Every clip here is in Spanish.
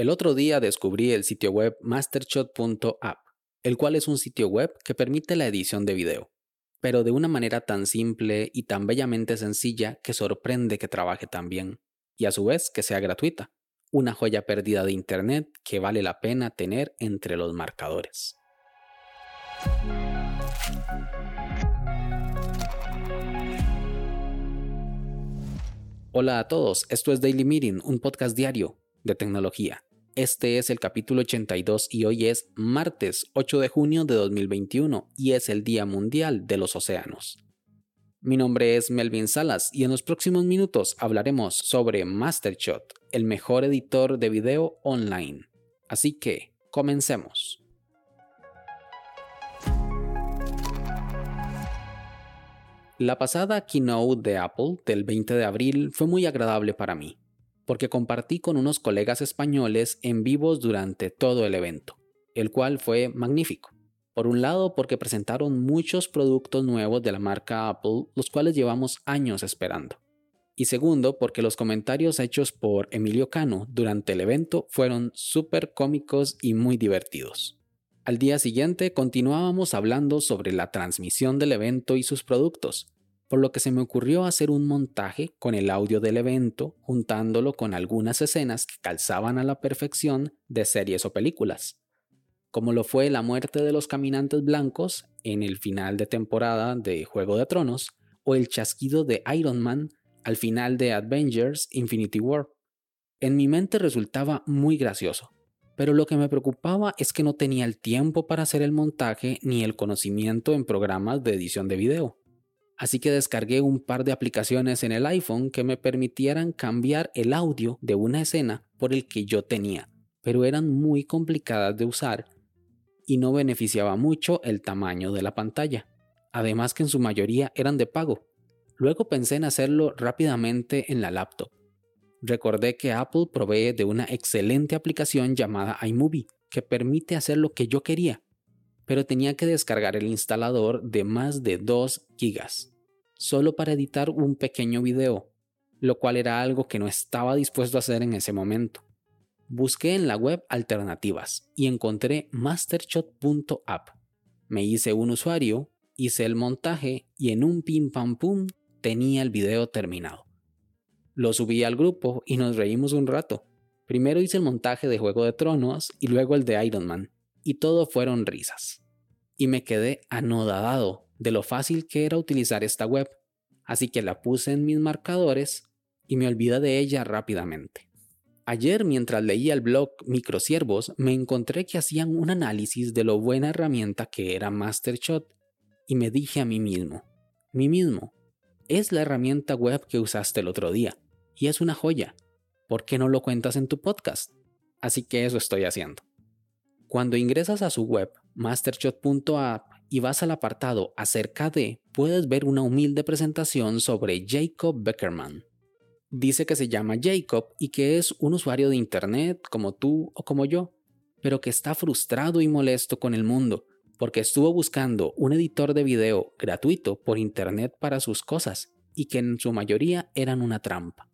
El otro día descubrí el sitio web mastershot.app, el cual es un sitio web que permite la edición de video, pero de una manera tan simple y tan bellamente sencilla que sorprende que trabaje tan bien, y a su vez que sea gratuita, una joya perdida de Internet que vale la pena tener entre los marcadores. Hola a todos, esto es Daily Meeting, un podcast diario de tecnología. Este es el capítulo 82 y hoy es martes 8 de junio de 2021 y es el Día Mundial de los Océanos. Mi nombre es Melvin Salas y en los próximos minutos hablaremos sobre Mastershot, el mejor editor de video online. Así que, comencemos. La pasada keynote de Apple del 20 de abril fue muy agradable para mí porque compartí con unos colegas españoles en vivos durante todo el evento, el cual fue magnífico. Por un lado, porque presentaron muchos productos nuevos de la marca Apple, los cuales llevamos años esperando. Y segundo, porque los comentarios hechos por Emilio Cano durante el evento fueron súper cómicos y muy divertidos. Al día siguiente continuábamos hablando sobre la transmisión del evento y sus productos, por lo que se me ocurrió hacer un montaje con el audio del evento, juntándolo con algunas escenas que calzaban a la perfección de series o películas, como lo fue la muerte de los caminantes blancos en el final de temporada de Juego de Tronos, o el chasquido de Iron Man al final de Avengers Infinity War. En mi mente resultaba muy gracioso, pero lo que me preocupaba es que no tenía el tiempo para hacer el montaje ni el conocimiento en programas de edición de video así que descargué un par de aplicaciones en el iPhone que me permitieran cambiar el audio de una escena por el que yo tenía, pero eran muy complicadas de usar y no beneficiaba mucho el tamaño de la pantalla, además que en su mayoría eran de pago. Luego pensé en hacerlo rápidamente en la laptop. Recordé que Apple provee de una excelente aplicación llamada iMovie, que permite hacer lo que yo quería, pero tenía que descargar el instalador de más de 2 gigas solo para editar un pequeño video, lo cual era algo que no estaba dispuesto a hacer en ese momento. Busqué en la web alternativas y encontré mastershot.app. Me hice un usuario, hice el montaje y en un pim pam pum tenía el video terminado. Lo subí al grupo y nos reímos un rato. Primero hice el montaje de Juego de Tronos y luego el de Iron Man, y todo fueron risas. Y me quedé anodadado de lo fácil que era utilizar esta web, así que la puse en mis marcadores y me olvidé de ella rápidamente. Ayer mientras leía el blog Microsiervos me encontré que hacían un análisis de lo buena herramienta que era Mastershot y me dije a mí mismo, mí mismo, es la herramienta web que usaste el otro día y es una joya. ¿Por qué no lo cuentas en tu podcast? Así que eso estoy haciendo. Cuando ingresas a su web, mastershot.app, y vas al apartado acerca de, puedes ver una humilde presentación sobre Jacob Beckerman. Dice que se llama Jacob y que es un usuario de Internet como tú o como yo, pero que está frustrado y molesto con el mundo porque estuvo buscando un editor de video gratuito por Internet para sus cosas y que en su mayoría eran una trampa.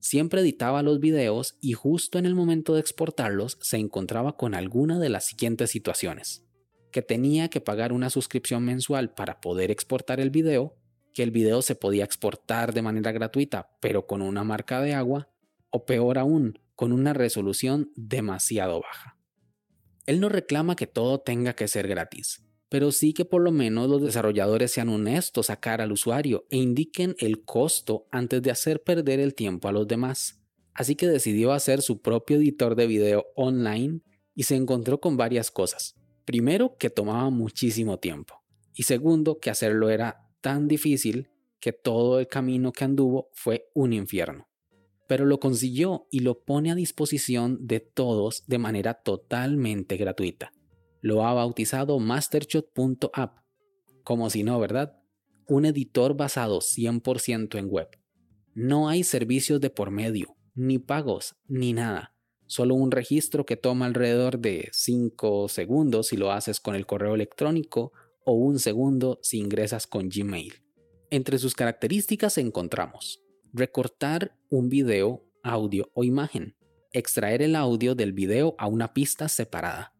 Siempre editaba los videos y justo en el momento de exportarlos se encontraba con alguna de las siguientes situaciones que tenía que pagar una suscripción mensual para poder exportar el video, que el video se podía exportar de manera gratuita, pero con una marca de agua, o peor aún, con una resolución demasiado baja. Él no reclama que todo tenga que ser gratis, pero sí que por lo menos los desarrolladores sean honestos a cara al usuario e indiquen el costo antes de hacer perder el tiempo a los demás. Así que decidió hacer su propio editor de video online y se encontró con varias cosas. Primero, que tomaba muchísimo tiempo. Y segundo, que hacerlo era tan difícil que todo el camino que anduvo fue un infierno. Pero lo consiguió y lo pone a disposición de todos de manera totalmente gratuita. Lo ha bautizado mastershot.app. Como si no, ¿verdad? Un editor basado 100% en web. No hay servicios de por medio, ni pagos, ni nada solo un registro que toma alrededor de 5 segundos si lo haces con el correo electrónico o un segundo si ingresas con Gmail. Entre sus características encontramos recortar un video, audio o imagen, extraer el audio del video a una pista separada,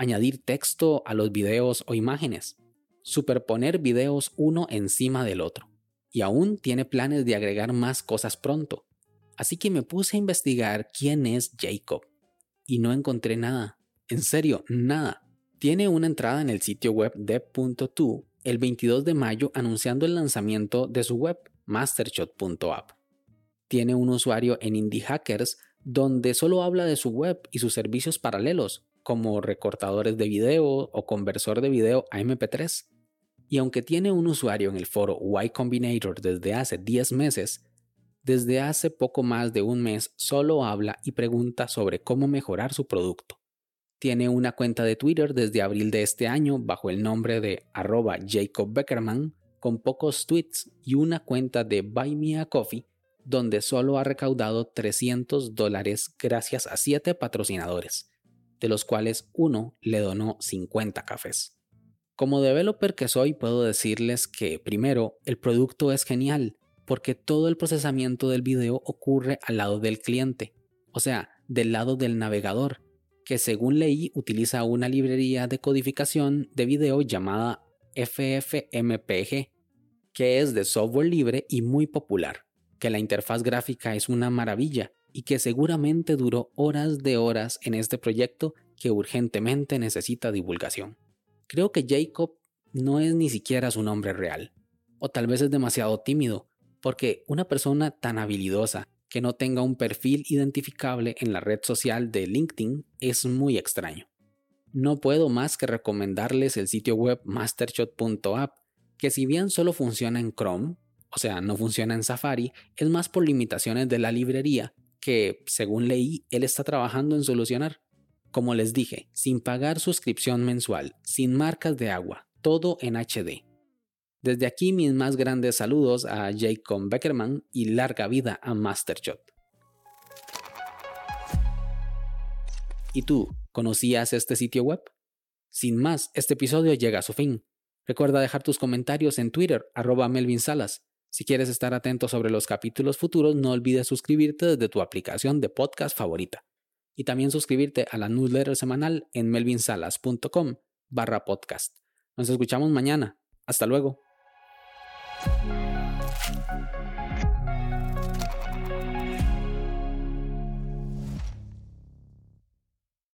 añadir texto a los videos o imágenes, superponer videos uno encima del otro. Y aún tiene planes de agregar más cosas pronto. Así que me puse a investigar quién es Jacob. Y no encontré nada. En serio, nada. Tiene una entrada en el sitio web dev.to el 22 de mayo anunciando el lanzamiento de su web, mastershot.app. Tiene un usuario en Indie Hackers donde solo habla de su web y sus servicios paralelos, como recortadores de video o conversor de video a MP3. Y aunque tiene un usuario en el foro Y Combinator desde hace 10 meses, desde hace poco más de un mes solo habla y pregunta sobre cómo mejorar su producto. Tiene una cuenta de Twitter desde abril de este año bajo el nombre de arroba Jacob Beckerman con pocos tweets y una cuenta de Buy Me a Coffee donde solo ha recaudado 300 dólares gracias a 7 patrocinadores, de los cuales uno le donó 50 cafés. Como developer que soy, puedo decirles que primero, el producto es genial, porque todo el procesamiento del video ocurre al lado del cliente, o sea, del lado del navegador, que según leí utiliza una librería de codificación de video llamada FFmpeg, que es de software libre y muy popular que la interfaz gráfica es una maravilla y que seguramente duró horas de horas en este proyecto que urgentemente necesita divulgación. Creo que Jacob no es ni siquiera su nombre real, o tal vez es demasiado tímido, porque una persona tan habilidosa que no tenga un perfil identificable en la red social de LinkedIn es muy extraño. No puedo más que recomendarles el sitio web mastershot.app, que si bien solo funciona en Chrome, o sea, no funciona en Safari, es más por limitaciones de la librería que, según leí, él está trabajando en solucionar. Como les dije, sin pagar suscripción mensual, sin marcas de agua, todo en HD. Desde aquí mis más grandes saludos a Jacob Beckerman y larga vida a Mastershot. ¿Y tú, conocías este sitio web? Sin más, este episodio llega a su fin. Recuerda dejar tus comentarios en Twitter, arroba Melvin Salas. Si quieres estar atento sobre los capítulos futuros, no olvides suscribirte desde tu aplicación de podcast favorita. Y también suscribirte a la newsletter semanal en melvinsalas.com barra podcast. Nos escuchamos mañana. Hasta luego.